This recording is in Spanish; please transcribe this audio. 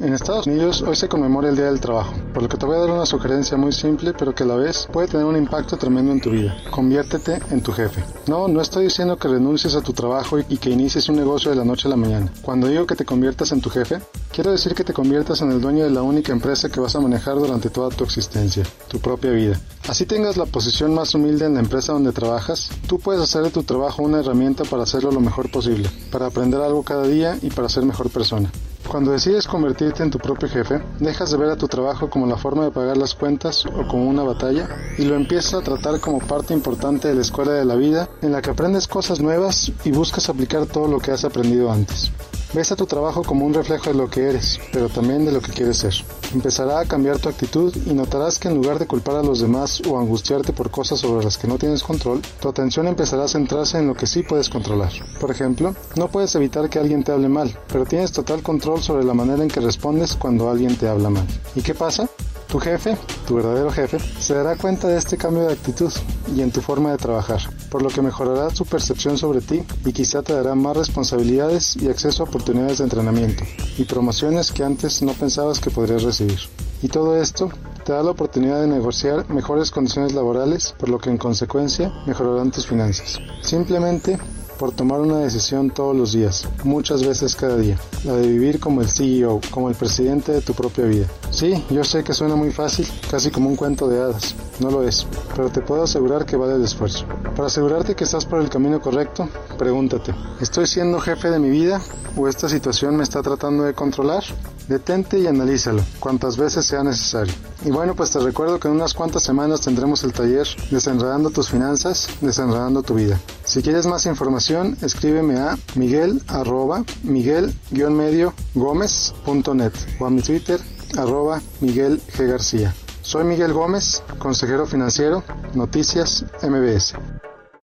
En Estados Unidos hoy se conmemora el Día del Trabajo, por lo que te voy a dar una sugerencia muy simple pero que a la vez puede tener un impacto tremendo en tu vida. Conviértete en tu jefe. No, no estoy diciendo que renuncies a tu trabajo y que inicies un negocio de la noche a la mañana. Cuando digo que te conviertas en tu jefe, quiero decir que te conviertas en el dueño de la única empresa que vas a manejar durante toda tu existencia, tu propia vida. Así tengas la posición más humilde en la empresa donde trabajas, tú puedes hacer de tu trabajo una herramienta para hacerlo lo mejor posible, para aprender algo cada día y para ser mejor persona. Cuando decides convertirte en tu propio jefe, dejas de ver a tu trabajo como la forma de pagar las cuentas o como una batalla y lo empiezas a tratar como parte importante de la escuela de la vida en la que aprendes cosas nuevas y buscas aplicar todo lo que has aprendido antes. Ves a tu trabajo como un reflejo de lo que eres, pero también de lo que quieres ser. Empezará a cambiar tu actitud y notarás que en lugar de culpar a los demás o angustiarte por cosas sobre las que no tienes control, tu atención empezará a centrarse en lo que sí puedes controlar. Por ejemplo, no puedes evitar que alguien te hable mal, pero tienes total control sobre la manera en que respondes cuando alguien te habla mal. ¿Y qué pasa? Tu jefe, tu verdadero jefe, se dará cuenta de este cambio de actitud y en tu forma de trabajar, por lo que mejorará su percepción sobre ti y quizá te dará más responsabilidades y acceso a oportunidades de entrenamiento y promociones que antes no pensabas que podrías recibir. Y todo esto te da la oportunidad de negociar mejores condiciones laborales, por lo que en consecuencia mejorarán tus finanzas. Simplemente por tomar una decisión todos los días, muchas veces cada día, la de vivir como el CEO, como el presidente de tu propia vida. Sí, yo sé que suena muy fácil, casi como un cuento de hadas, no lo es, pero te puedo asegurar que vale el esfuerzo. Para asegurarte que estás por el camino correcto, pregúntate, ¿estoy siendo jefe de mi vida o esta situación me está tratando de controlar? Detente y analízalo, cuantas veces sea necesario. Y bueno, pues te recuerdo que en unas cuantas semanas tendremos el taller Desenredando tus finanzas, desenredando tu vida. Si quieres más información, escríbeme a miguel arroba miguel-medio gómez.net o a mi Twitter arroba Miguel G. García. Soy Miguel Gómez, consejero financiero, Noticias MBS.